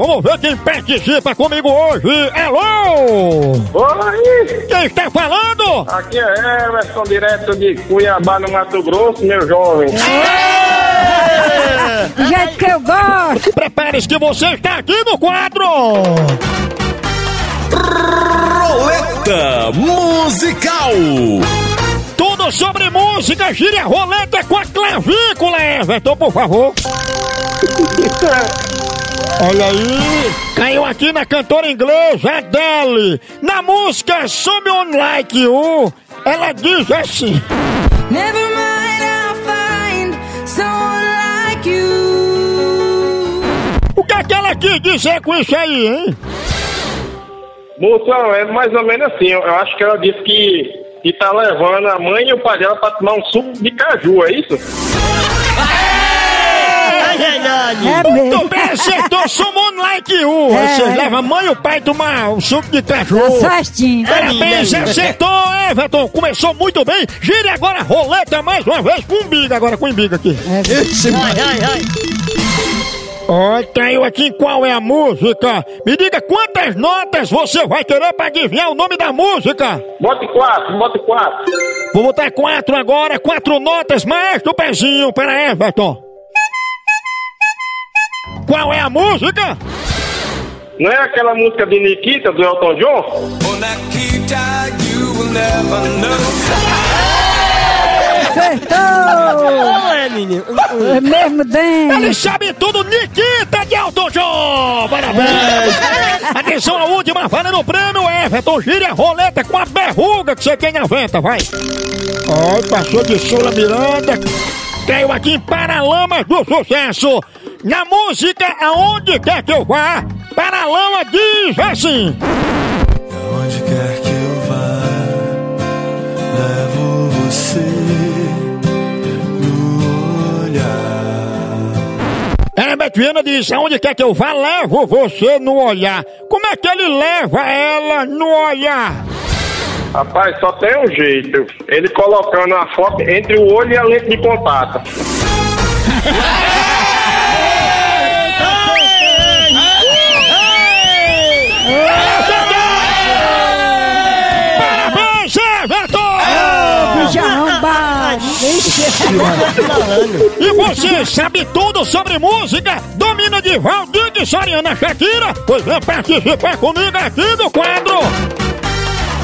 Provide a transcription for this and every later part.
Vou ver quem participa comigo hoje. Alô! Oi! Quem está falando? Aqui é Emerson, direto de Cuiabá, no Mato Grosso, meu jovem. Do jeito que eu gosto. Prepare-se que você está aqui no quadro! Roleta musical. Tudo sobre música, gire a roleta com a clavícula, Everton, por favor. Olha aí, caiu aqui na cantora inglesa Adele. Na música Someone Like You, ela diz assim: Never mind, I'll find someone like you. O que é que ela quis dizer com isso aí, hein? Moção, é mais ou menos assim. Eu acho que ela disse que, que tá levando a mãe e o pai dela pra tomar um suco de caju, é isso? É Muito mesmo. bem, acertou Someone Like You. É. Você leva a mãe e o pai tomar um suco de cachorro. Certinho. Parabéns, acertou, Everton. Começou muito bem. Gire agora a roleta mais uma vez com umbigo, agora com umbigo aqui. Ó, caiu aqui qual é a música. Me diga quantas notas você vai querer pra adivinhar o nome da música. Bote quatro, bote quatro. Vou botar quatro agora, quatro notas mais do pezinho para Everton. Qual é a música? Não é aquela música de Nikita, do Elton John? Acertou. É, menino. É mesmo dentro. Ele sabe tudo, Nikita de Elton John! Parabéns! Atenção, a última, valendo o prêmio, Everton, gire a roleta com a berruga que você tem na venta, vai! Ó, passou de Sula Miranda, caiu aqui em Paralamas do Sucesso! Na música Aonde Quer Que Eu Vá, Paralama diz assim... Onde quer que eu vá, levo você no olhar. Herbert Viana diz, aonde quer que eu vá, levo você no olhar. Como é que ele leva ela no olhar? Rapaz, só tem um jeito. Ele colocando a foto entre o olho e a lente de contato. E você sabe tudo sobre música? Domina de Valdir de Soriana Shakira? Pois vem participar comigo aqui do quadro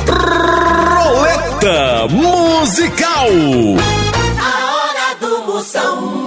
Roleta Musical. A hora do Moção